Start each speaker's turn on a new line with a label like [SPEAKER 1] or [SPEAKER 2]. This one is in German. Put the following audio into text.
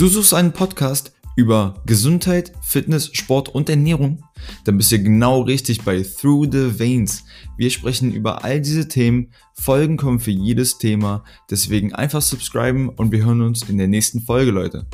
[SPEAKER 1] Du suchst einen Podcast über Gesundheit, Fitness, Sport und Ernährung? Dann bist du genau richtig bei Through the Veins. Wir sprechen über all diese Themen, Folgen kommen für jedes Thema, deswegen einfach subscriben und wir hören uns in der nächsten Folge, Leute.